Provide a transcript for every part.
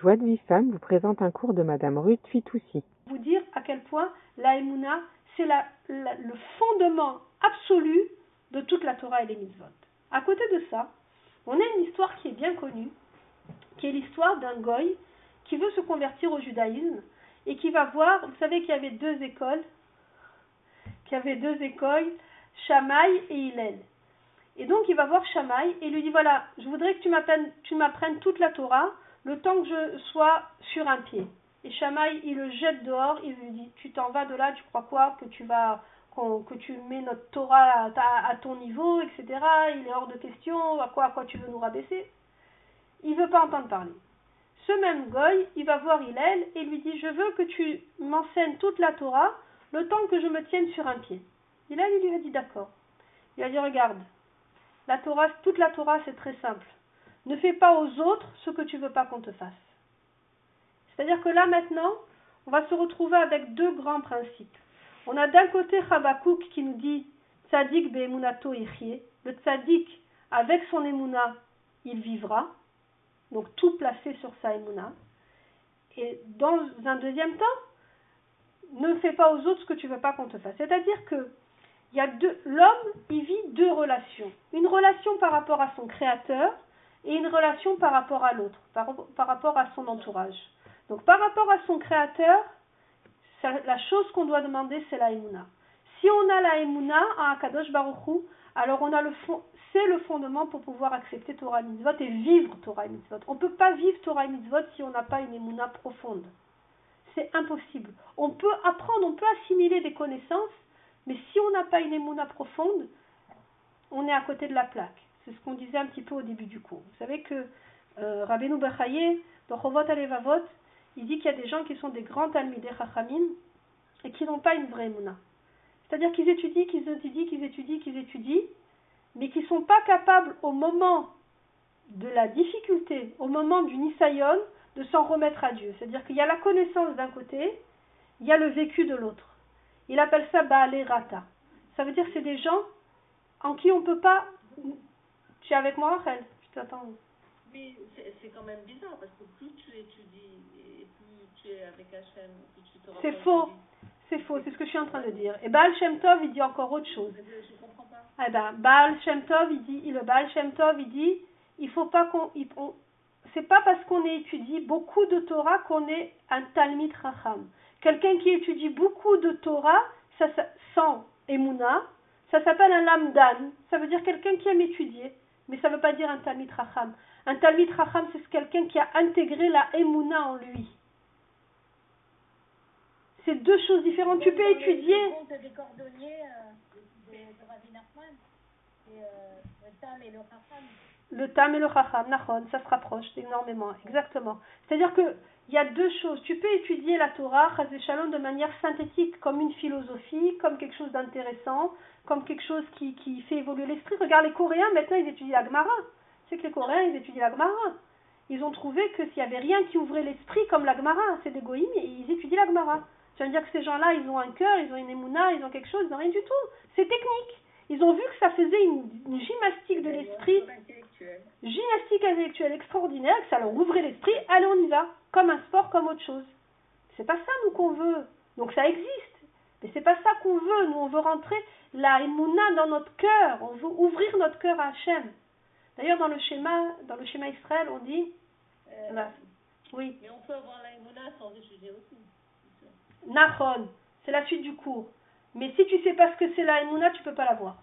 Joie de vie femme vous présente un cours de Madame Ruth Fitoussi. Vous dire à quel point la Emouna, c'est le fondement absolu de toute la Torah et les mitzvot. À côté de ça, on a une histoire qui est bien connue, qui est l'histoire d'un goy qui veut se convertir au judaïsme et qui va voir, vous savez qu'il y avait deux écoles, qu'il y avait deux écoles, Shamaï et Hillel. Et donc il va voir Shamaï et lui dit voilà, je voudrais que tu m'apprennes toute la Torah le temps que je sois sur un pied. Et Shamaï, il le jette dehors, il lui dit tu t'en vas de là, tu crois quoi que tu vas que tu mets notre Torah à, ton niveau, etc. Il est hors de question, à quoi, tu veux nous rabaisser? Il veut pas entendre parler. Ce même goy, il va voir Hillel et lui dit Je veux que tu m'enseignes toute la Torah le temps que je me tienne sur un pied. Hillel, il lui a dit D'accord. Il a dit Regarde, toute la Torah, c'est très simple. Ne fais pas aux autres ce que tu veux pas qu'on te fasse. C'est-à-dire que là, maintenant, on va se retrouver avec deux grands principes. On a d'un côté Habakkuk qui nous dit Tzadik be'emunato ichye. Le tzadik, avec son emuna, il vivra. Donc tout placé sur sa emuna. Et dans un deuxième temps, ne fais pas aux autres ce que tu veux pas qu'on te fasse. C'est-à-dire que l'homme, il vit deux relations. Une relation par rapport à son créateur et une relation par rapport à l'autre, par, rapport à son entourage. Donc par rapport à son créateur, la chose qu'on doit demander, c'est la Emouna. Si on a la Emouna à Akadosh Baruchou, alors on a le c'est le fondement pour pouvoir accepter Torah et Mitzvot et vivre Torah et Mitzvot. On ne peut pas vivre Torah et Mitzvot si on n'a pas une Emouna profonde. C'est impossible. On peut apprendre, on peut assimiler des connaissances, mais si on n'a pas une Emouna profonde, on est à côté de la plaque. C'est ce qu'on disait un petit peu au début du cours. Vous savez que euh, Rabbeinu Bechaye, dans Chovot Alevavot, il dit qu'il y a des gens qui sont des grands Talmidei Chachamim et qui n'ont pas une vraie Emouna. C'est-à-dire qu'ils étudient, qu'ils étudient, qu'ils étudient, qu'ils étudient, mais qui ne sont pas capables au moment de la difficulté, au moment du Nisayon, de s'en remettre à Dieu. C'est-à-dire qu'il y a la connaissance d'un côté, il y a le vécu de l'autre. Il appelle ça Baalé Rata. Ça veut dire que c'est des gens en qui on ne peut pas. Tu es avec moi, Rachel Je t'attends. Mais c'est quand même bizarre parce que plus tu étudies et plus tu es avec Hachem, plus tu te C'est faux. C'est faux, c'est ce que je suis en train de dire. Et Baal Shem Tov, il dit encore autre chose. Je comprends pas. Eh ben, Baal Shem Tov, il dit, le Baal Shem Tov, il dit, il faut pas qu'on, c'est pas parce qu'on étudie beaucoup de Torah qu'on est un Talmid Chacham. Quelqu'un qui étudie beaucoup de Torah, ça, ça- sans Emouna, ça s'appelle un Lamdan. Ça veut dire quelqu'un qui aime étudier, mais ça veut pas dire un Talmid Chacham. Un Talmid Chacham, c'est quelqu'un qui a intégré la Emouna en lui. C'est deux choses différentes. Tu peux étudier. Des cordonniers euh, euh, le et le. Le tam et le chacham, nachon, ça se rapproche énormément, exactement. C'est-à-dire que il y a deux choses. Tu peux étudier la Torah, shalom, de manière synthétique, comme une philosophie, comme quelque chose d'intéressant, comme quelque chose qui, qui fait évoluer l'esprit. Regarde les Coréens, maintenant ils étudient la Gemara. C'est que les Coréens, ils étudient la Gemara. Ils ont trouvé que s'il y avait rien qui ouvrait l'esprit comme la Gemara, c'est des goïms, et ils étudient la Gemara. Tu vas me dire que ces gens-là, ils ont un cœur, ils ont une émouna, ils ont quelque chose, ils n'ont rien du tout. C'est technique. Ils ont vu que ça faisait une, une gymnastique de l'esprit intellectuel. gymnastique intellectuelle extraordinaire, que ça leur ouvrait l'esprit, allez on y va, comme un sport, comme autre chose. C'est pas ça nous qu'on veut. Donc ça existe, mais c'est pas ça qu'on veut. Nous on veut rentrer la Emouna dans notre cœur, on veut ouvrir notre cœur à Hachem. D'ailleurs dans le schéma, dans le schéma Israël, on dit, Euh, oui, Mais on peut avoir la Emouna sans étudier aussi. Nachon, c'est la suite du cours. Mais si tu sais pas ce que c'est la Emouna, tu peux pas l'avoir.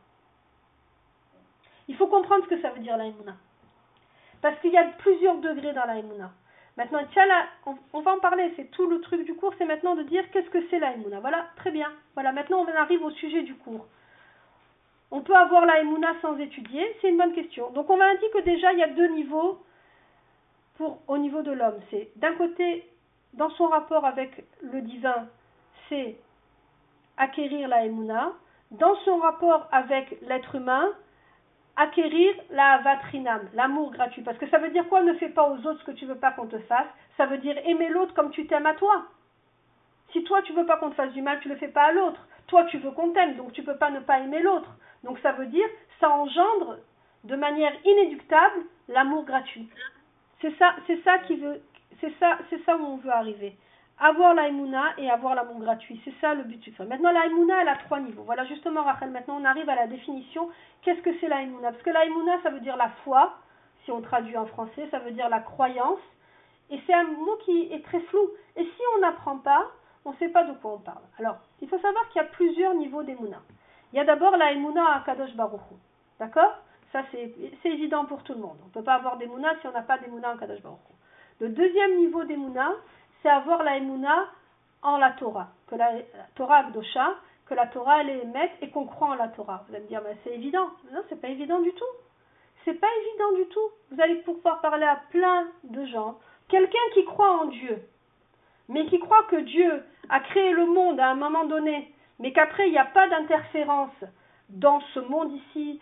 Il faut comprendre ce que ça veut dire la. Parce qu'il y a plusieurs degrés dans la. Maintenant, on, va en parler, c'est tout le truc du cours, c'est maintenant de dire qu'est-ce que c'est la. Voilà, très bien. Voilà, maintenant on arrive au sujet du cours. On peut avoir la sans étudier, c'est une bonne question. Donc on va dire que déjà il y a deux niveaux au niveau de l'homme. C'est d'un côté, dans son rapport avec le divin, c'est acquérir la. Dans son rapport avec l'être humain, acquérir la vatrinam, l'amour gratuit. Parce que ça veut dire quoi Ne fais pas aux autres ce que tu veux pas qu'on te fasse? Ça veut dire aimer l'autre comme tu t'aimes à toi. Si toi tu veux pas qu'on te fasse du mal, tu le fais pas à l'autre. Toi tu veux qu'on t'aime, donc tu peux pas ne pas aimer l'autre. Donc ça veut dire ça engendre de manière inéductable l'amour gratuit. C'est ça, c'est ça qui veut, c'est ça, c'est ça où on veut arriver. Avoir la et avoir l'amour gratuit. C'est ça le but du film. Maintenant, la elle a trois niveaux. Voilà, justement, Rachel, maintenant on arrive à la définition. Qu'est-ce que c'est la Parce que la ça veut dire la foi, si on traduit en français, ça veut dire la croyance. Et c'est un mot qui est très flou. Et si on n'apprend pas, on ne sait pas de quoi on parle. Alors, il faut savoir qu'il y a plusieurs niveaux d'Emouna. Il y a d'abord la à Kadosh Baruch D'accord? Ça, c'est évident pour tout le monde. On ne peut pas avoir d'Emouna si on n'a pas d'Emouna en Kadosh Baruch Le deuxième niveau d'Emouna, c'est avoir la Emouna en la Torah. Que la, Torah Akdosha, que la Torah, elle est émette et qu'on croit en la Torah. Vous allez me dire, mais c'est évident. Non, c'est pas évident du tout. C'est pas évident du tout. Vous allez pouvoir parler à plein de gens. Quelqu'un qui croit en Dieu, mais qui croit que Dieu a créé le monde à un moment donné, mais qu'après il n'y a pas d'interférence dans ce monde ici,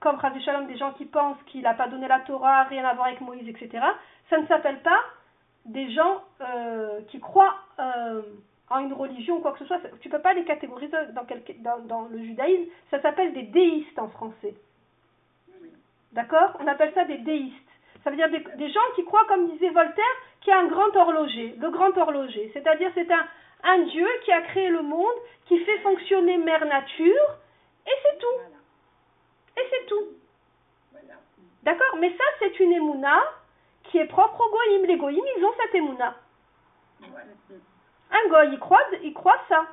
comme Shalom, des gens qui pensent qu'il n'a pas donné la Torah, rien à voir avec Moïse, etc., ça ne s'appelle pas des gens euh, qui croient euh, en une religion ou quoi que ce soit. Tu ne peux pas les catégoriser dans, dans le judaïsme, ça s'appelle des déistes en français. D'accord? On appelle ça des déistes. Ça veut dire des, gens qui croient, comme disait Voltaire, qu'il y a un grand horloger, le grand horloger. C'est-à-dire c'est un, un Dieu qui a créé le monde, qui fait fonctionner mère nature, et c'est tout. Et c'est tout. D'accord? Mais ça, c'est une émouna qui est propre aux goïms. Les goïms, ils ont cette émouna. Un goy, il croit, il croit ça.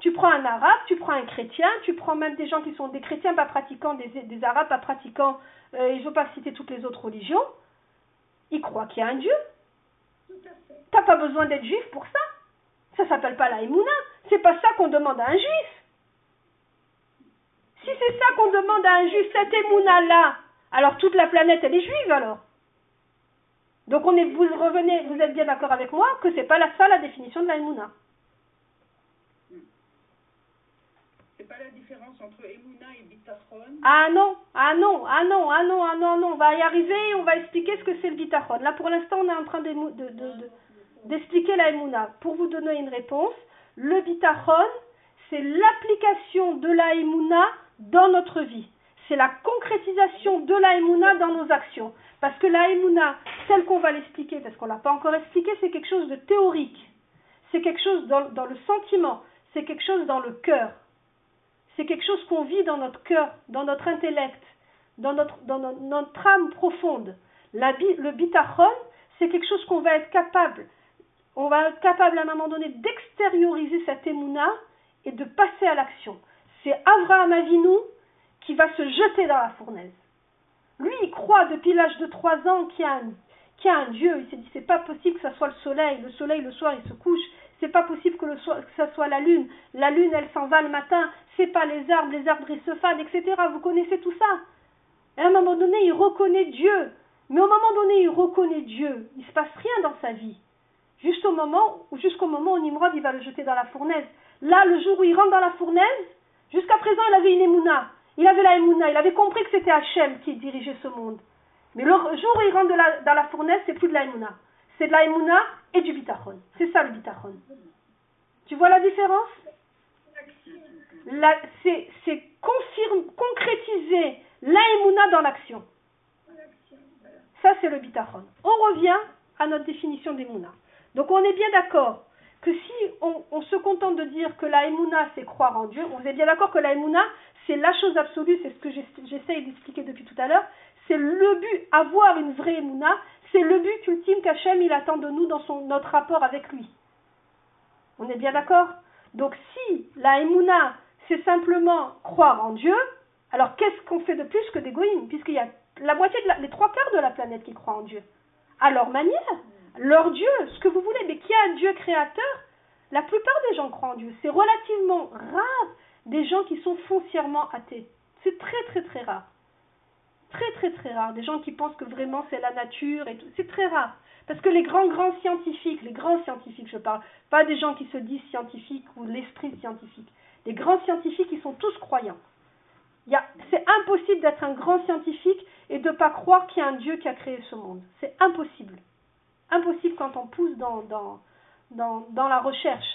Tu prends un arabe, tu prends un chrétien, tu prends même des gens qui sont des chrétiens pas pratiquants, des, des arabes pas pratiquants, euh, et je ne veux pas citer toutes les autres religions, ils croient qu'il y a un Dieu. T'as pas besoin d'être juif pour ça. Ça s'appelle pas la Emouna. C'est pas ça qu'on demande à un juif. Si c'est ça qu'on demande à un juif, cette Emouna là, alors toute la planète elle est juive alors. Donc on est, vous revenez, vous êtes bien d'accord avec moi que c'est pas la, ça la définition de la Emouna. pas la différence entre Emouna et Bitachon? Ah non, ah non, ah non, ah non, ah non, non, on va y arriver on va expliquer ce que c'est le Bitachon. Là pour l'instant on est en train d'expliquer de, de, la Emouna. Pour vous donner une réponse, le Bitachon, c'est l'application de la Emouna dans notre vie. C'est la concrétisation de la Emouna dans nos actions. Parce que la Emouna, celle qu'on va l'expliquer, parce qu'on ne l'a pas encore expliqué, c'est quelque chose de théorique. C'est quelque chose dans, le sentiment. C'est quelque chose dans le cœur c'est quelque chose qu'on vit dans notre cœur, dans notre intellect, dans notre, dans notre, âme profonde. La, le bitachon, c'est quelque chose qu'on va être capable, on va être capable à un moment donné d'extérioriser cette émouna et de passer à l'action. C'est Avraham Avinu qui va se jeter dans la fournaise. Lui, il croit depuis l'âge de trois ans qu'il y a un, Dieu. Il s'est dit, c'est pas possible que ce soit le soleil. Le soleil, le soir, il se couche. C'est pas possible que, le ça soit la lune. La lune, elle s'en va le matin. C'est pas les arbres, les arbres ils se fanent, etc. Vous connaissez tout ça. Et à un moment donné, il reconnaît Dieu. Mais au moment donné, il reconnaît Dieu. Il se passe rien dans sa vie. Juste au moment, jusqu'au moment où Nimrod, il va le jeter dans la fournaise. Là, le jour où il rentre dans la fournaise, jusqu'à présent, il avait une émouna. Il avait la émouna. Il avait compris que c'était Hachem qui dirigeait ce monde. Mais le jour où il rentre dans la fournaise, c'est plus de la. C'est de la et du bitachon. C'est ça le bitachon. Tu vois la différence? C'est concrétiser la dans l'action. Ça, c'est le bitachon. On revient à notre définition d'émouna. Donc, on est bien d'accord que si on, se contente de dire que la émouna, c'est croire en Dieu, on est bien d'accord que la émouna, c'est la chose absolue, c'est ce que j'essaye d'expliquer depuis tout à l'heure, c'est le but, avoir une vraie émouna, c'est le but ultime qu'Hachem il attend de nous dans notre rapport avec lui. On est bien d'accord? Donc si la Emouna, c'est simplement croire en Dieu, alors qu'est-ce qu'on fait de plus que des Puisqu'il y a la moitié, de la, les trois quarts de la planète qui croient en Dieu. À leur manière, leur Dieu, ce que vous voulez, mais qui a un Dieu créateur La plupart des gens croient en Dieu. C'est relativement rare des gens qui sont foncièrement athées. C'est très très très rare. Très très très rare. Des gens qui pensent que vraiment c'est la nature et tout. C'est très rare. Parce que les grands grands scientifiques, les grands scientifiques je parle, pas des gens qui se disent scientifiques ou l'esprit scientifique. Les grands scientifiques ils sont tous croyants. C'est impossible d'être un grand scientifique et de ne pas croire qu'il y a un Dieu qui a créé ce monde. C'est impossible. Impossible quand on pousse dans, dans, dans, dans la recherche.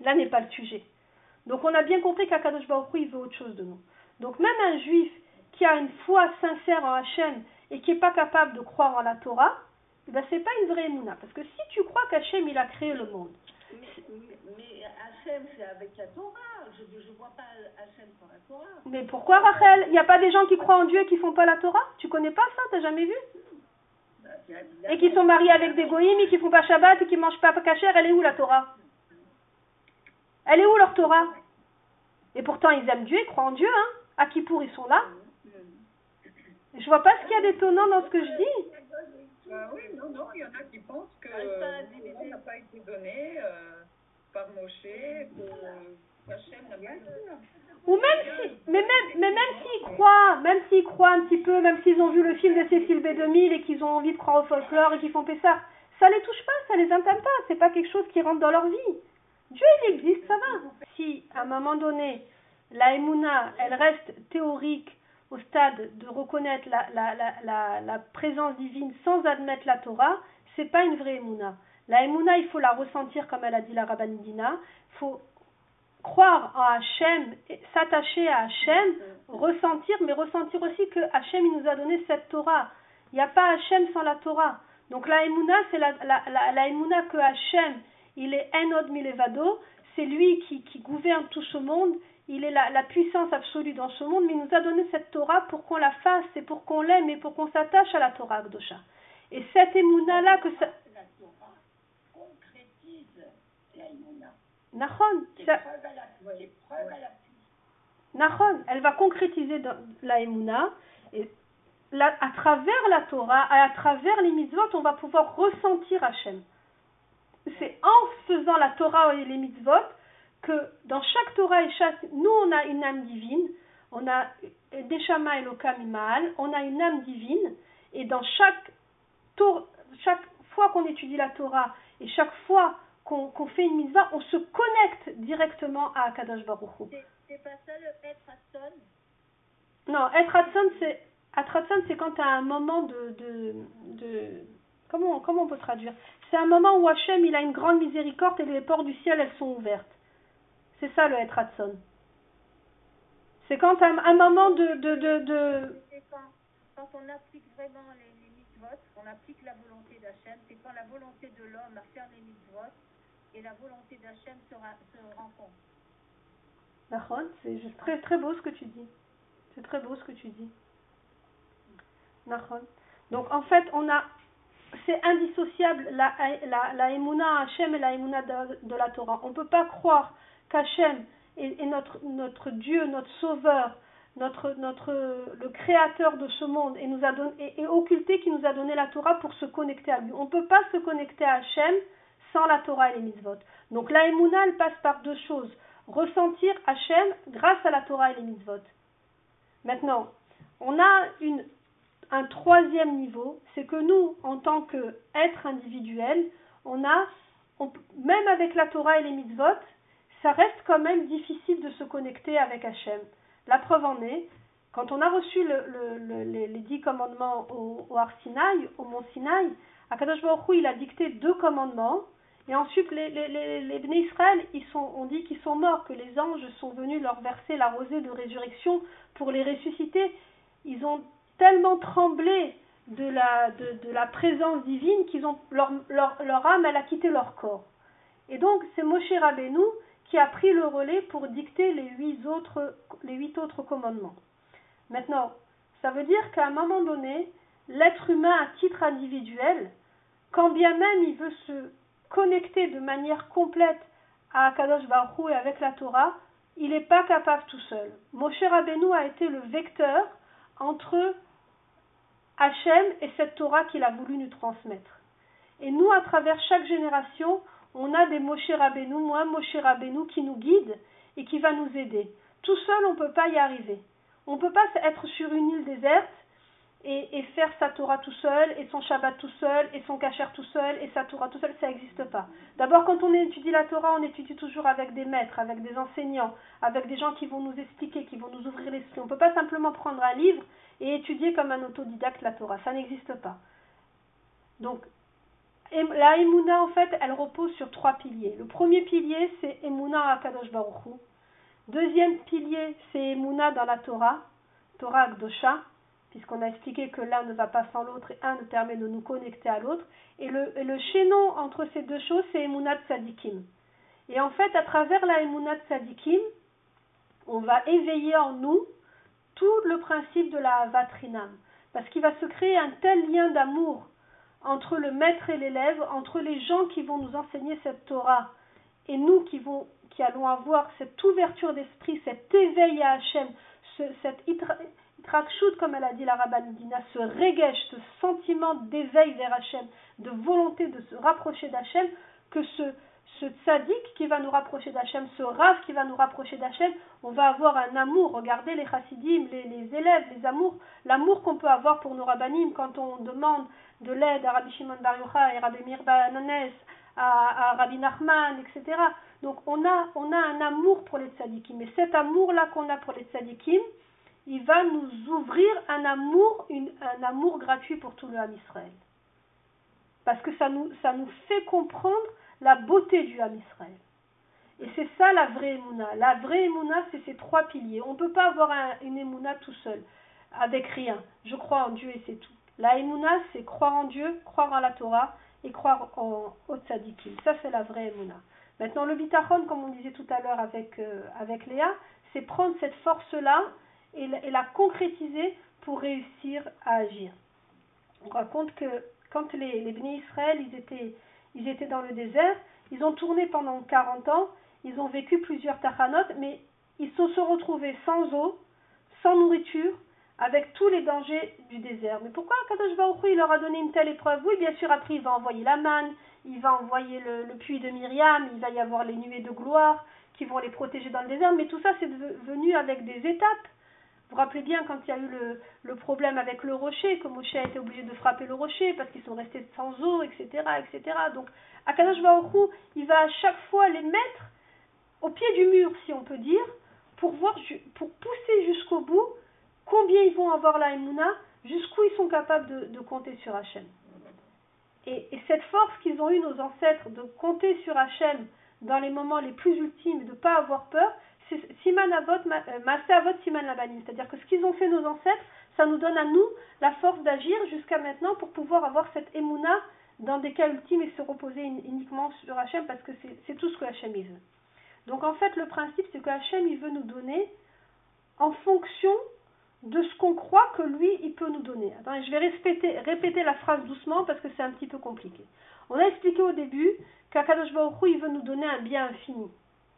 Là n'est pas le sujet. Donc on a bien compris qu'Akadosh Baruch il veut autre chose de nous. Donc même un juif qui a une foi sincère en Hachem et qui n'est pas capable de croire en la Torah, ben c'est pas une vraie Emouna. Parce que si tu crois qu'Hachem, il a créé le monde, Mais, mais, mais Hachem, c'est avec la Torah. Je ne vois pas Hachem sans la Torah. mais pourquoi Rachel? Il n'y a pas des gens qui croient en Dieu et qui font pas la Torah? Tu connais pas ça? T'as jamais vu? Et qui sont mariés avec des goïms et qui font pas Shabbat et qui mangent pas kasher, elle est où la Torah? Elle est où leur Torah? Et pourtant ils aiment Dieu, ils croient en Dieu, hein À Kippour ils sont là. Je vois pas ce qu'il y a d'étonnant dans ce que je dis. Bah oui, non, non, il y en a qui pensent que n'a pas été donné euh, par Moshe, que Ou même si, mais même, mais même s'ils croient, même s'ils croient un petit peu, même s'ils ont vu le film de Cécile B2000 et qu'ils ont envie de croire au folklore et qu'ils font Pessah, ça les touche pas, ça les intime pas, c'est pas quelque chose qui rentre dans leur vie. Dieu il existe, ça va. Si à un moment donné, la Emouna, elle reste théorique au stade de reconnaître la, présence divine sans admettre la Torah, c'est pas une vraie Emouna. La Emouna, il faut la ressentir comme elle a dit la Rabbanidina, faut croire en Hachem, s'attacher à Hachem, ressentir, mais ressentir aussi que Hachem il nous a donné cette Torah. Il n'y a pas Hachem sans la Torah. Donc la Emouna, c'est la, la, que Hachem, il est Enod Milevado, c'est lui qui, gouverne tout ce monde, il est la, la puissance absolue dans ce monde, mais il nous a donné cette Torah pour qu'on la fasse et pour qu'on l'aime et pour qu'on s'attache à la Torah Gdosha. Et cette Emouna-là, que ça... La Torah concrétise la Emouna. Nahon, C'est ça- preuve à la, c'est preuve à Nahon, elle va concrétiser dans la Emouna, et à travers la Torah, à travers les mitzvot, on va pouvoir ressentir Hachem. C'est en faisant la Torah et les mitzvot que dans chaque Torah et chaque... Nous, on a une âme divine, on a Deshama Elokam Imaal, on a une âme divine, et dans chaque, Tor- chaque fois qu'on étudie la Torah et chaque fois qu'on qu'on fait une mitzvah, on se connecte directement à Akadosh Baruch. C'est- pas ça le être Hasson Non, être Hatson, c'est quand tu as un moment de, de, de comment, comment on peut traduire? C'est un moment où Hachem, il a une grande miséricorde et les portes du ciel, elles sont ouvertes. C'est ça le être Hatson. C'est quand un, un moment de, de, de, de- quand, quand on applique vraiment les, les mitzvot, on applique la volonté d'Hachem, c'est quand la volonté de l'homme à faire les mitzvot et la volonté d'Hachem se, se rencontrent. Nahon, c'est très, très beau ce que tu dis. C'est très beau ce que tu dis. Nahon. Donc en fait, on a, c'est indissociable la, la, la Emouna Hachem et la Emouna de, la Torah. On ne peut pas croire qu'Hachem est, notre, notre Dieu, notre Sauveur, notre, notre, le Créateur de ce monde et nous a et occulté qui nous a donné la Torah pour se connecter à lui. On ne peut pas se connecter à Hachem sans la Torah et les mitzvot. Donc la Emouna, passe par deux choses. Ressentir Hachem grâce à la Torah et les mitzvot. Maintenant, on a un troisième niveau, c'est que nous, en tant qu'être individuel, on a, même avec la Torah et les mitzvot, ça reste quand même difficile de se connecter avec Hachem. La preuve en est, quand on a reçu le- le- le- les, dix commandements au, au Har Sinaï, au mont Sinaï, Akadosh Baruch Hu, il a dicté deux commandements, et ensuite les, les, les, les Israël, ils sont, on dit qu'ils sont morts, que les anges sont venus leur verser la rosée de résurrection pour les ressusciter. Ils ont tellement tremblé de la, de, de la présence divine qu'ils ont leur, leur, leur âme, elle a quitté leur corps. Et donc c'est Moshe Rabbeinu qui a pris le relais pour dicter les huit autres, les huit autres commandements. Maintenant, ça veut dire qu'à un moment donné, l'être humain à titre individuel, quand bien même il veut se connecter de manière complète à Akadosh Baruch et avec la Torah, il n'est pas capable tout seul. Moshe Rabbeinu a été le vecteur entre Hachem et cette Torah qu'il a voulu nous transmettre. Et nous, à travers chaque génération, on a des Moshe Rabbeinu, moi, Moshe Rabbeinu, qui nous guide et qui va nous aider. Tout seul, on ne peut pas y arriver. On ne peut pas être sur une île déserte et, faire sa Torah tout seul, et son Shabbat tout seul, et son Kacher tout seul, et sa Torah tout seul, ça n'existe pas. D'abord, quand on étudie la Torah, on étudie toujours avec des maîtres, avec des enseignants, avec des gens qui vont nous expliquer, qui vont nous ouvrir l'esprit. On ne peut pas simplement prendre un livre et étudier comme un autodidacte la Torah. Ça n'existe pas. Donc, la Emouna, en fait, elle repose sur trois piliers. Le premier pilier, c'est Emouna à Kadosh Baruch Hu. Deuxième pilier, c'est Emouna dans la Torah, Torah Akdosha. Puisqu'on a expliqué que l'un ne va pas sans l'autre et un nous permet de nous connecter à l'autre. Et le, et chaînon entre ces deux choses, c'est Emunat Sadikim. Et en fait, à travers la Emunat Sadikim, on va éveiller en nous tout le principe de la Vatrinam. Parce qu'il va se créer un tel lien d'amour entre le maître et l'élève, entre les gens qui vont nous enseigner cette Torah et nous qui allons avoir cette ouverture d'esprit, cet éveil à Hachem, ce, cette itrakshut, comme elle a dit la Rabbanidina, ce regesh, ce sentiment d'éveil vers Hachem, de volonté de se rapprocher d'Hachem, que ce, ce tzaddik qui va nous rapprocher d'Hachem, ce rave qui va nous rapprocher d'Hachem, on va avoir un amour. Regardez les chassidim, les, les élèves, les amours, l'amour qu'on peut avoir pour nos rabbanim quand on demande de l'aide à Rabbi Shimon Bar Yochai, Rabbi Mir Bananes, à, Rabbi Nachman, etc. Donc on a, on a un amour pour les tzadikim. Et cet amour-là qu'on a pour les tzadikim, il va nous ouvrir un amour, un amour gratuit pour tout le Ham Israël. Parce que ça nous, ça nous fait comprendre la beauté du Ham Israël. Et c'est ça la vraie Emouna. La vraie Emouna, c'est ces trois piliers. On ne peut pas avoir un, une Emouna tout seul, avec rien. Je crois en Dieu et c'est tout. La Emouna, c'est croire en Dieu, croire en la Torah et croire en au tzadikim. Ça, c'est la vraie Emouna. Maintenant, le bitachon, comme on disait tout à l'heure avec, euh, avec Léa, c'est prendre cette force-là et, la- concrétiser pour réussir à agir. On raconte que quand les, les Bnei Israël, ils étaient, ils étaient dans le désert, ils ont tourné pendant 40 ans, ils ont vécu plusieurs tachanot, mais ils se sont retrouvés sans eau, sans nourriture, avec tous les dangers du désert. Mais pourquoi Kadosh Baruch il leur a donné une telle épreuve? Oui, bien sûr, après il va envoyer la manne, il va envoyer le, puits de Myriam, il va y avoir les nuées de gloire qui vont les protéger dans le désert, mais tout ça c'est venu avec des étapes. Vous vous rappelez bien quand il y a eu le, problème avec le rocher, que Moshe a été obligé de frapper le rocher parce qu'ils sont restés sans eau, etc. etc. Donc, Akadosh Baruch Hu, il va à chaque fois les mettre au pied du mur, si on peut dire, pour, pousser jusqu'au bout combien ils vont avoir la Emouna, jusqu'où ils sont capables de, compter sur Hachem. Et, et cette force qu'ils ont eue, nos ancêtres, de compter sur Hachem dans les moments les plus ultimes de ne pas avoir peur, Siman Avot, Ma- Maaseh Avot Siman Labanim. C'est-à-dire que ce qu'ils ont fait nos ancêtres, ça nous donne à nous la force d'agir jusqu'à maintenant pour pouvoir avoir cette Emouna dans des cas ultimes et se reposer uni- uniquement sur Hachem parce que c'est tout ce que Hachem il veut. Donc en fait, le principe, c'est que Hachem, il veut nous donner en fonction de ce qu'on croit que lui, il peut nous donner. Attendez, je vais répéter, répéter la phrase doucement parce que c'est un petit peu compliqué. On a expliqué au début qu'Akadosh Baruch Hu, il veut nous donner un bien infini.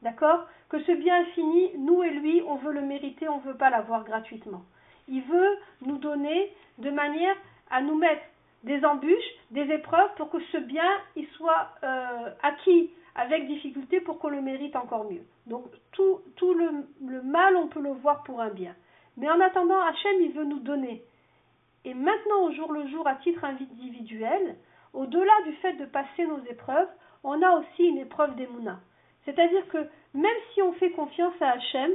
D'accord? Que ce bien infini, nous et lui, on veut le mériter, on ne veut pas l'avoir gratuitement. Il veut nous donner de manière à nous mettre des embûches, des épreuves pour que ce bien, soit euh, acquis avec difficulté pour qu'on le mérite encore mieux. Donc tout, le, mal, on peut le voir pour un bien. Mais en attendant, Hachem, il veut nous donner. Et maintenant, au jour le jour, à titre individuel, au-delà du fait de passer nos épreuves, on a aussi une épreuve d'Emouna. C'est-à-dire que même si on fait confiance à Hachem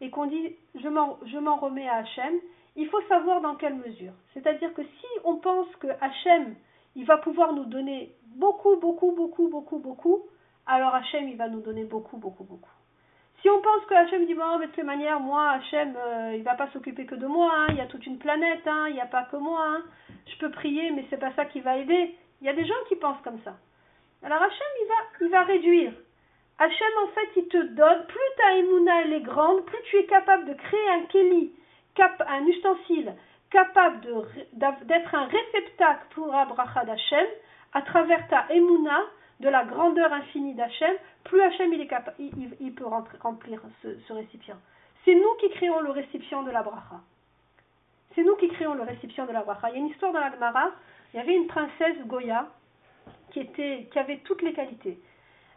et qu'on dit je m'en, remets à Hachem, il faut savoir dans quelle mesure. C'est-à-dire que si on pense que Hachem, il va pouvoir nous donner beaucoup, beaucoup, beaucoup, beaucoup, beaucoup, alors Hachem, il va nous donner beaucoup, beaucoup, beaucoup. Si on pense que Hachem dit, bon, mais de toute manière, moi, Hachem, euh, il va pas s'occuper que de moi, hein, il y a toute une planète, hein, il n'y a pas que moi, hein, je peux prier, mais c'est pas ça qui va aider. Il y a des gens qui pensent comme ça. Alors Hachem, il va, il va réduire. Hachem, en fait, il te donne, plus ta émouna, elle est grande, plus tu es capable de créer un keli, cap, un ustensile, capable d'être un réceptacle pour la bracha d'Hachem, à travers ta émouna, de la grandeur infinie d'Hachem, plus Hachem il, est capa- il, peut remplir ce, récipient. C'est nous qui créons le récipient de la bracha. C'est nous qui créons le récipient de la bracha. Il y a une histoire dans la Gemara, il y avait une princesse Goya qui avait toutes les qualités.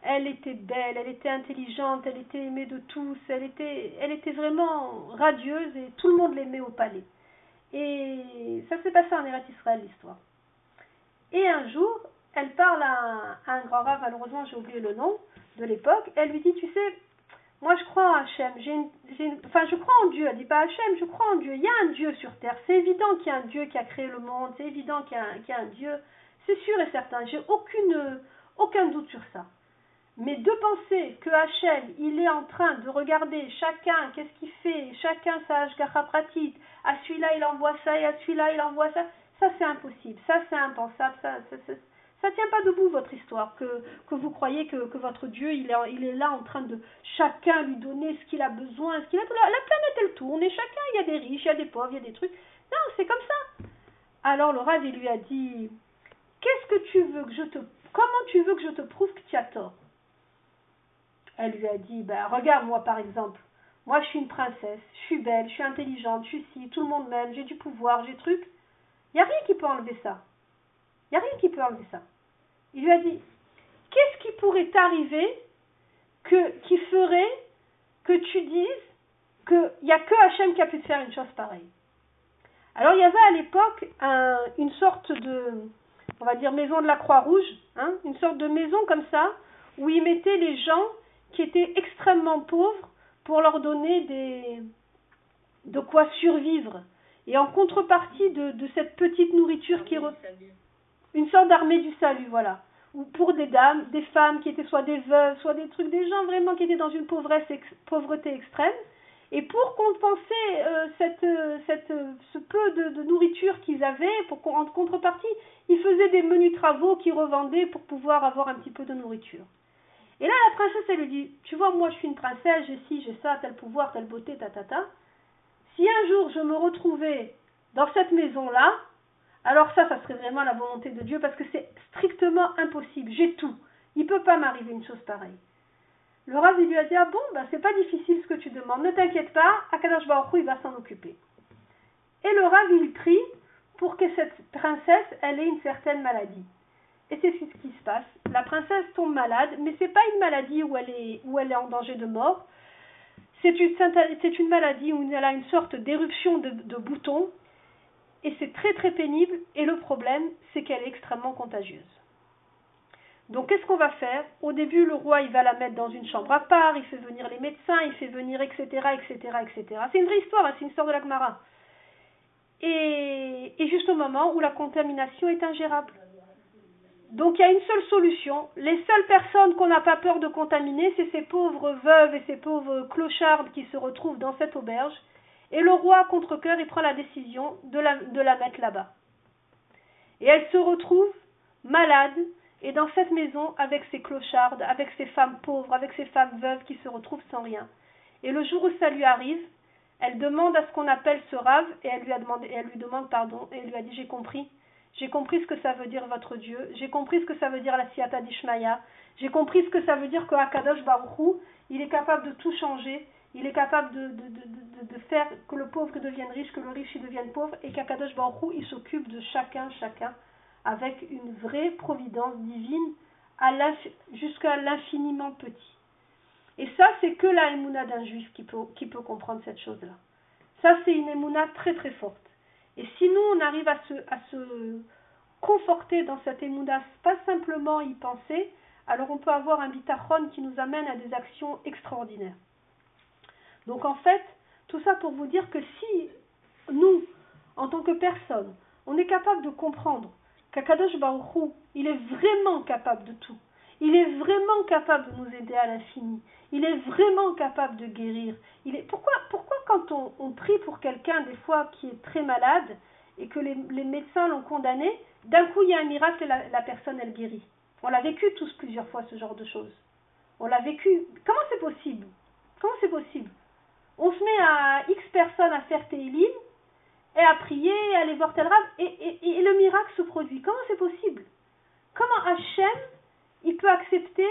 Elle était belle, elle était intelligente, elle était aimée de tous, elle était, elle était vraiment radieuse et tout le monde l'aimait au palais. Et ça s'est passé en Eretz Israël l'histoire. Et un jour, elle parle à un, grand rave, malheureusement j'ai oublié le nom de l'époque, elle lui dit, tu sais, moi je crois en Hachem, enfin je crois en Dieu, elle dit pas Hachem, je crois en Dieu, il y a un Dieu sur terre, c'est évident qu'il y a un Dieu qui a créé le monde, c'est évident qu'il y, a un- Dieu, c'est sûr et certain, j'ai aucun doute sur ça. Mais de penser que Hachem, il est en train de regarder chacun, qu'est-ce qu'il fait, chacun sa pratique, à celui-là il envoie ça et à celui-là il envoie ça, ça c'est impossible, ça c'est impensable, ça, ça, ça, ça tient pas debout votre histoire, que, que vous croyez que, que votre Dieu il est, il est là en train de chacun lui donner ce qu'il a besoin, ce qu'il a. La, la planète elle tourne et chacun, il y a des riches, il y a des pauvres, il y a des trucs. Non, c'est comme ça. Alors le il lui a dit Qu'est-ce que tu veux que je te. Comment tu veux que je te prouve que tu as tort? Elle lui a dit Ben regarde, moi par exemple. Moi, je suis une princesse, je suis belle, je suis intelligente, je suis ci, tout le monde m'aime, j'ai du pouvoir, j'ai truc. Il n'y a rien qui peut enlever ça. Il n'y a rien qui peut enlever ça. Il lui a dit Qu'est-ce qui pourrait t'arriver qui ferait que tu dises qu'il n'y a que Hachem qui a pu te faire une chose pareille? Alors, il y avait à l'époque un, une sorte de, on va dire, maison de la Croix-Rouge, hein, une sorte de maison comme ça, où ils mettaient les gens qui étaient extrêmement pauvres pour leur donner de quoi survivre. Et en contrepartie de, cette petite nourriture qui... Re... Une sorte d'armée du salut, voilà. Ou pour des dames, des femmes qui étaient soit des veuves, soit des trucs, des gens vraiment qui étaient dans une pauvreté extrême. Et pour compenser euh, euh, euh, ce peu de, de nourriture qu'ils avaient, pour en contrepartie, ils faisaient des menus travaux qu'ils revendaient pour pouvoir avoir un petit peu de nourriture. Et là, la princesse, elle lui dit, tu vois, moi, je suis une princesse, j'ai ci, j'ai ça, tel pouvoir, telle beauté, ta, ta, ta. Si un jour je me retrouvais dans cette maison-là, alors ça, ça serait vraiment la volonté de Dieu parce que c'est strictement impossible. J'ai tout. Il ne peut pas m'arriver une chose pareille. Le Rav, il lui a dit, ah bon, ben, c'est pas difficile ce que tu demandes. Ne t'inquiète pas, Akadash Baruch il va s'en occuper. Et le Rav, il prie pour que cette princesse, elle ait une certaine maladie. Et c'est ce qui se passe. La princesse tombe malade, mais c'est pas une maladie où elle est, où elle est en danger de mort. C'est une, une maladie où elle a une sorte d'éruption de, boutons et c'est très très pénible et le problème c'est qu'elle est extrêmement contagieuse. Donc qu'est-ce qu'on va faire? Au début le roi il va la mettre dans une chambre à part, il fait venir les médecins, il fait venir etc etc etc. C'est une vraie histoire, hein, c'est une histoire de la Gemara. Et juste au moment où la contamination est ingérable. Donc il y a une seule solution. Les seules personnes qu'on n'a pas peur de contaminer, c'est ces pauvres veuves et ces pauvres clochards qui se retrouvent dans cette auberge et le roi, contre cœur, il prend la décision de la, mettre là-bas. Et elle se retrouve malade et dans cette maison avec ses clochardes, avec ses femmes pauvres, avec ses femmes veuves qui se retrouvent sans rien. Et le jour où ça lui arrive, elle demande à ce qu'on appelle ce rave et elle lui, et elle lui demande pardon et elle lui a dit j'ai compris. J'ai compris ce que ça veut dire votre Dieu. J'ai compris ce que ça veut dire la Siata d'Ishmaïa. J'ai compris ce que ça veut dire que Akadosh Baruchou, il est capable de tout changer il est capable de, faire que le pauvre devienne riche, que le riche devienne pauvre, et qu'Akadosh Baruch il s'occupe de chacun, chacun, avec une vraie providence divine jusqu'à l'infiniment petit. Et ça, c'est que la émouna d'un juif qui peut, qui peut comprendre cette chose-là. Ça, c'est une émouna très très forte. Et si nous, on arrive à se, conforter dans cette émouna, pas simplement y penser, alors on peut avoir un bitachon qui nous amène à des actions extraordinaires. Donc en fait, tout ça pour vous dire que si nous, en tant que personne, on est capable de comprendre qu'Akadosh Baruchou, il est vraiment capable de tout. Il est vraiment capable de nous aider à l'infini. Il est vraiment capable de guérir. Il est... pourquoi, pourquoi quand on, on prie pour quelqu'un des fois qui est très malade et que les, les médecins l'ont condamné, d'un coup il y a un miracle et la, la personne elle guérit On l'a vécu tous plusieurs fois ce genre de choses. On l'a vécu. Comment c'est possible? Comment c'est possible? On se met à X personnes à faire Teilim et à prier, à aller voir tel rab, et, et, et, le miracle se produit. Comment c'est possible? Comment Hachem, il peut accepter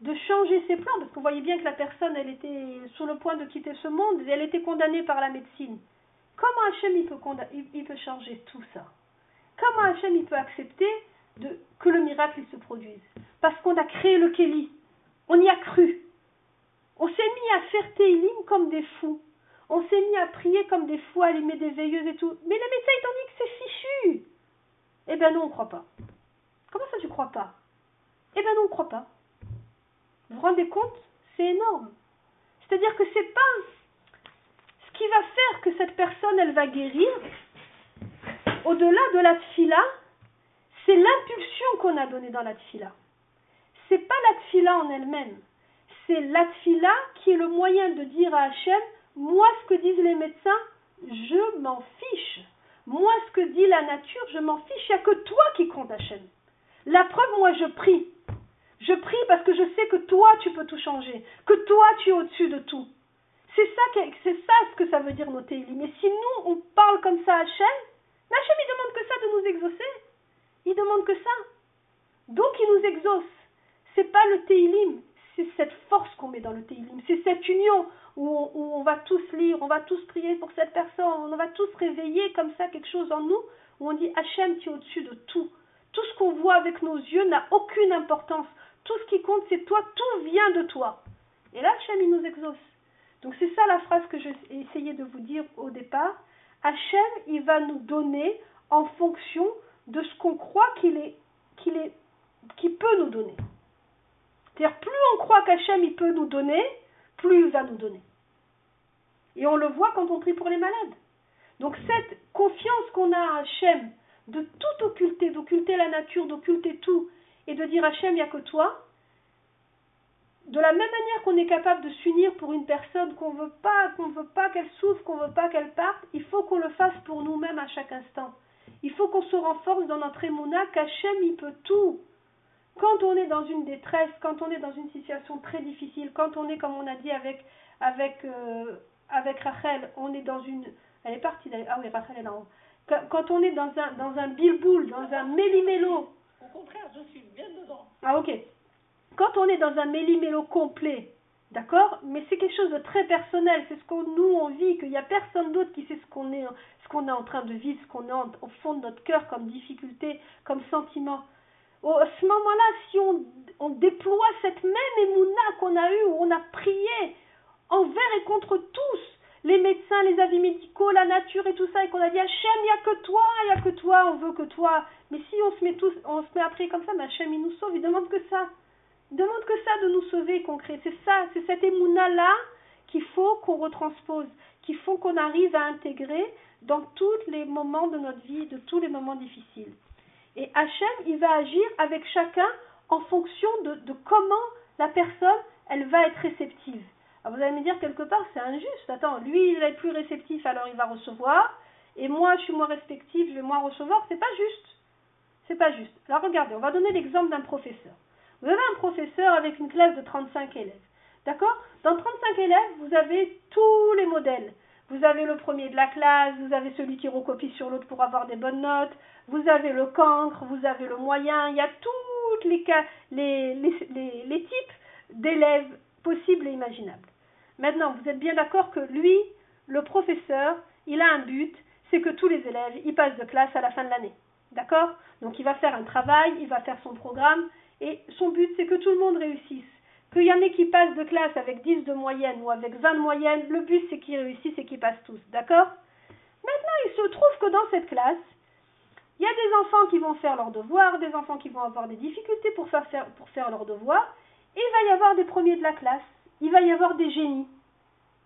de changer ses plans Parce vous voyez bien que la personne, elle était sur le point de quitter ce monde, elle était condamnée par la médecine. Comment Hachem, il peut, il, peut changer tout ça? Comment Hachem, il peut accepter que le miracle il se produise? Parce qu'on a créé le Kéli. On y a cru. On s'est mis à faire Teilim comme des fous. On s'est mis à prier comme des fous, à allumer des veilleuses et tout. Mais les médecins, ils t'ont dit que c'est fichu. Eh ben non, on ne croit pas. Comment ça, tu crois pas? Eh ben non, on ne croit pas. Vous vous rendez compte? C'est énorme. C'est-à-dire que c'est pas ce qui va faire que cette personne, elle va guérir. Au-delà de la tfila, c'est l'impulsion qu'on a donnée dans la tfila. c'est pas la tfila en elle-même. C'est la tfila qui est le moyen de dire à Hachem, moi ce que disent les médecins, je m'en fiche. Moi ce que dit la nature, je m'en fiche. Il n'y a que toi qui compte Hachem. La preuve, moi je prie. Je prie parce que je sais que toi tu peux tout changer, que toi tu es au-dessus de tout. C'est ça, c'est ça ce que ça veut dire nos Télim. Mais si nous on parle comme ça à Hachem, Hachem il demande que ça de nous exaucer. Il demande que ça. Donc il nous exauce. C'est pas le Télim, c'est cette force qu'on met dans le Télim. C'est cette union où on, où on, va tous lire, on va tous prier pour cette personne, on va tous réveiller comme ça quelque chose en nous où on dit Hachem, tu es au-dessus de tout. Tout ce qu'on voit avec nos yeux n'a aucune importance. Tout ce qui compte, c'est toi, tout vient de toi. Et là, Hachem, il nous exauce. Donc c'est ça la phrase que j'ai essayé de vous dire au départ. Hachem, il va nous donner en fonction de ce qu'on croit qu'il est, qu'il peut nous donner. C'est-à-dire, plus on croit qu'Hachem, il peut nous donner, plus il va nous donner. Et on le voit quand on prie pour les malades. Donc cette confiance qu'on a à Hachem, de tout occulter, d'occulter la nature, d'occulter tout, et de dire Hachem, il n'y a que toi, de la même manière qu'on est capable de s'unir pour une personne qu'on veut pas, qu'on veut pas qu'elle souffre, qu'on veut pas qu'elle parte, il faut qu'on le fasse pour nous-mêmes à chaque instant. Il faut qu'on se renforce dans notre émouna qu'Hachem il peut tout. Quand on est dans une détresse, quand on est dans une situation très difficile, quand on est comme on a dit avec avec euh, avec Rachel, on est dans une elle est partie ah oui Rachel est là-haut. Quand on est dans un dans un bilboul, dans un méli-mélo. Au contraire, je suis bien dedans. Ah ok. Quand on est dans un méli-mélo complet, d'accord Mais c'est quelque chose de très personnel, c'est ce que nous on vit, qu'il n'y a personne d'autre qui sait ce qu'on est, ce qu'on est en train de vivre, ce qu'on a au fond de notre cœur comme difficulté, comme sentiment. à ce moment-là, si on, on, déploie cette même émouna qu'on a eue, où on a prié envers et contre tous, les médecins, les avis médicaux, la nature et tout ça, et qu'on a dit Hachem, il n'y a que toi, il n'y a que toi, on veut que toi. Mais si on se met tous, on comme ça, Hachem, il nous sauve, il demande que ça demande que ça de nous sauver concret. C'est ça, c'est cette émouna-là qu'il faut qu'on retranspose, qu'il faut qu'on arrive à intégrer dans tous les moments de notre vie, de tous les moments difficiles. Et Hachem, il va agir avec chacun en fonction de comment la personne, elle va être réceptive. Alors vous allez me dire quelque part, c'est injuste. Attends, lui, il est plus réceptif, alors il va recevoir. Et moi, je suis moins respectif, je vais moins recevoir. C'est pas juste. C'est pas juste. Alors regardez, on va donner l'exemple d'un professeur. Vous avez un professeur avec une classe de 35 élèves. D'accord? Dans 35 élèves, vous avez tous les modèles. Vous avez le premier de la classe, vous avez celui qui recopie sur l'autre pour avoir des bonnes notes, vous avez le cancre, vous avez le moyen, il y a tous les types d'élèves possibles et imaginables. Maintenant, vous êtes bien d'accord que lui, le professeur, il a un but, c'est que tous les élèves, ils passent de classe à la fin de l'année. D'accord? Donc il va faire un travail, il va faire son programme, et son but, c'est que tout le monde réussisse. Qu'il y en ait qui passent de classe avec 10 de moyenne ou avec 20 de moyenne, le but, c'est qu'ils réussissent et qu'ils passent tous. D'accord? Maintenant, il se trouve que dans cette classe, il y a des enfants qui vont faire leurs devoirs, des enfants qui vont avoir des difficultés pour faire, pour faire leurs devoirs, et il va y avoir des premiers de la classe, il va y avoir des génies,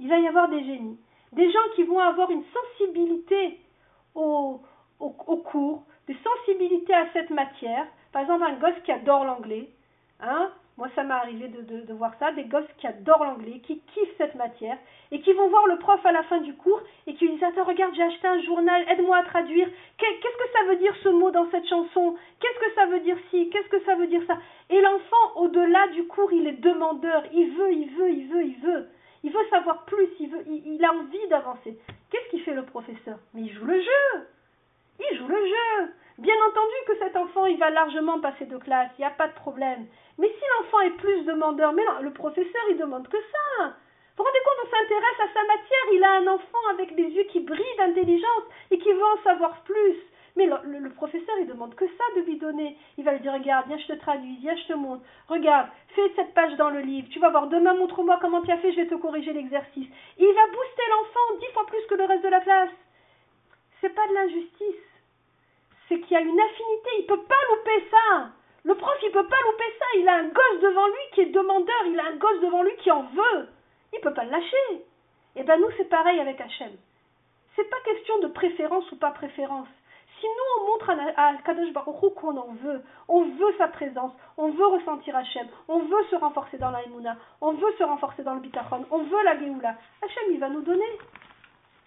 il va y avoir des génies, des gens qui vont avoir une sensibilité au, au, cours, des sensibilités à cette matière, par exemple, un gosse qui adore l'anglais, hein, moi ça m'est arrivé de, voir ça, des gosses qui adorent l'anglais, qui kiffent cette matière, et qui vont voir le prof à la fin du cours, et qui lui disent, attends, regarde, j'ai acheté un journal, aide-moi à traduire, qu'est-ce que ça veut dire ce mot dans cette chanson, qu'est-ce que ça veut dire ci, qu'est-ce que ça veut dire ça? Et l'enfant, au-delà du cours, il est demandeur, il veut, il veut, il veut, il veut. Il veut savoir plus, il, veut, il, il a envie d'avancer. Qu'est-ce qu'il fait le professeur? Mais il joue le jeu. Il joue le jeu. Bien entendu que cet enfant, il va largement passer de classe, il n'y a pas de problème. Mais si l'enfant est plus demandeur, mais le professeur, il demande que ça. Vous vous rendez compte, on s'intéresse à sa matière, il a un enfant avec des yeux qui brillent d'intelligence et qui veut en savoir plus. Mais le, professeur, il demande que ça de lui donner. Il va lui dire, regarde, viens, je te traduis, viens, je te montre. Regarde, fais cette page dans le livre. Tu vas voir, demain, montre-moi comment tu as fait, je vais te corriger l'exercice. Il va booster l'enfant dix fois plus que le reste de la classe. C'est pas de l'injustice c'est qu'il y a une affinité, il peut pas louper ça. Le prof, il peut pas louper ça. Il a un gosse devant lui qui est demandeur, il a un gosse devant lui qui en veut. Il peut pas le lâcher. Et eh ben nous, c'est pareil avec Hachem. C'est pas question de préférence ou pas préférence. Si nous, on montre à, Kadosh Baruch qu'on en veut, on veut sa présence, on veut ressentir Hachem, on veut se renforcer dans la on veut se renforcer dans le Bitachon, on veut la Géoula, Hachem, il va nous donner.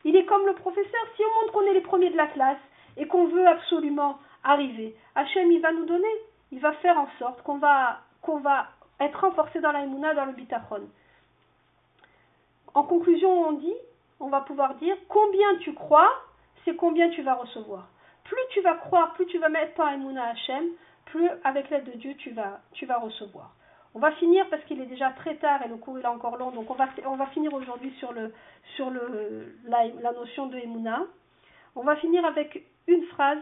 Il est comme le professeur. Si on montre qu'on est les premiers de la classe et qu'on veut absolument arriver, Hachem, il va nous donner. Il va faire en sorte qu'on va, qu'on va être renforcé dans la dans le Bitachon. En conclusion, on dit, on va pouvoir dire, combien tu crois, c'est combien tu vas recevoir. Plus tu vas croire, plus tu vas mettre ton Emouna Hachem, plus avec l'aide de Dieu, tu vas, recevoir. On va finir parce qu'il est déjà très tard et le cours est encore long, donc on va, finir aujourd'hui sur, la notion de Emouna. On va finir avec une phrase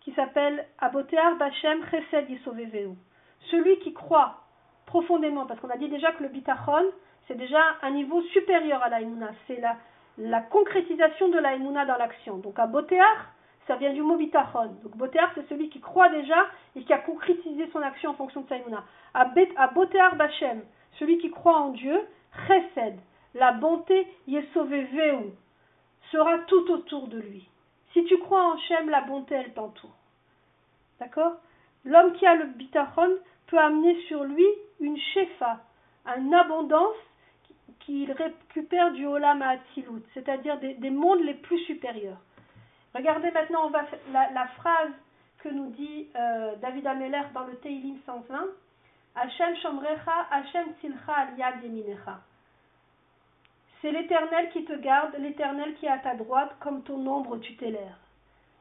qui s'appelle Abotear Bachem Chesed Yisoveveu. Celui qui croit profondément, parce qu'on a dit déjà que le bitachon, c'est déjà un niveau supérieur à la c'est la, la concrétisation de la dans l'action. Donc Abotear, ça vient du mot bitachon. Donc Botear, c'est celui qui croit déjà et qui a concrétisé son action en fonction de sa Emouna. Abotear Bachem, celui qui croit en Dieu, Chesed, la bonté Yesoveveu, sera tout autour de lui. Si tu crois en Shem, la bonté, elle t'entoure. D'accord? L'homme qui a le bitachon peut amener sur lui une shefa, une abondance qu'il récupère du Olam Atzilut, c'est-à-dire des, des, mondes les plus supérieurs. Regardez maintenant on va la, phrase que nous dit euh, David Ameller dans le Teilim 120 Hachem Shomrecha, Hachem Tzilcha Aliyad Yeminecha. C'est l'Éternel qui te garde, l'Éternel qui est à ta droite comme ton ombre tutélaire.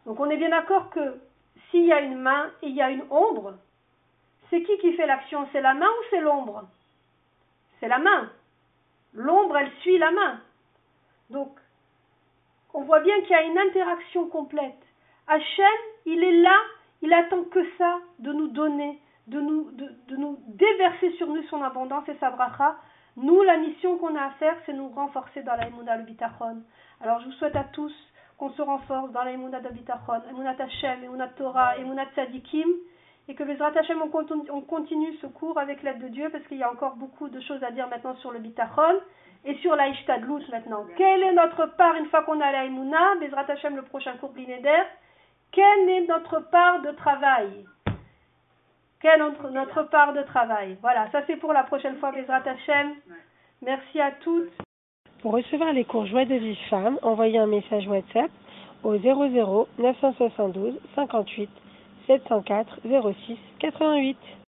Donc on est bien d'accord que s'il y a une main et il y a une ombre, c'est qui qui fait l'action? C'est la main ou c'est l'ombre? C'est la main. L'ombre, elle suit la main. Donc, on voit bien qu'il y a une interaction complète. Hachem, il est là, il attend que ça de nous donner, de nous, de, de nous déverser sur nous son abondance et sa bracha. Nous, la mission qu'on a à faire, c'est nous renforcer dans la Emouna le Bitachon. Alors, je vous souhaite à tous qu'on se renforce dans la Emouna de Bitachon, Emouna Hachem, Emouna Torah, Emouna Tzadikim, et que Bezrat Hachem, on continue, on continue ce cours avec l'aide de Dieu, parce qu'il y a encore beaucoup de choses à dire maintenant sur le Bitachon et sur la Ishtadlut maintenant. Quelle est notre part une fois qu'on a la Emouna Bezrat Hachem, le prochain cours Blinéder Quelle est notre part de travail? Quelle est notre, notre part de travail Voilà, ça c'est pour la prochaine fois, Bezrat Hachem. Merci à toutes. Pour recevoir les cours Joie de vie femme, envoyez un message WhatsApp au 00 972 58 704 06 88.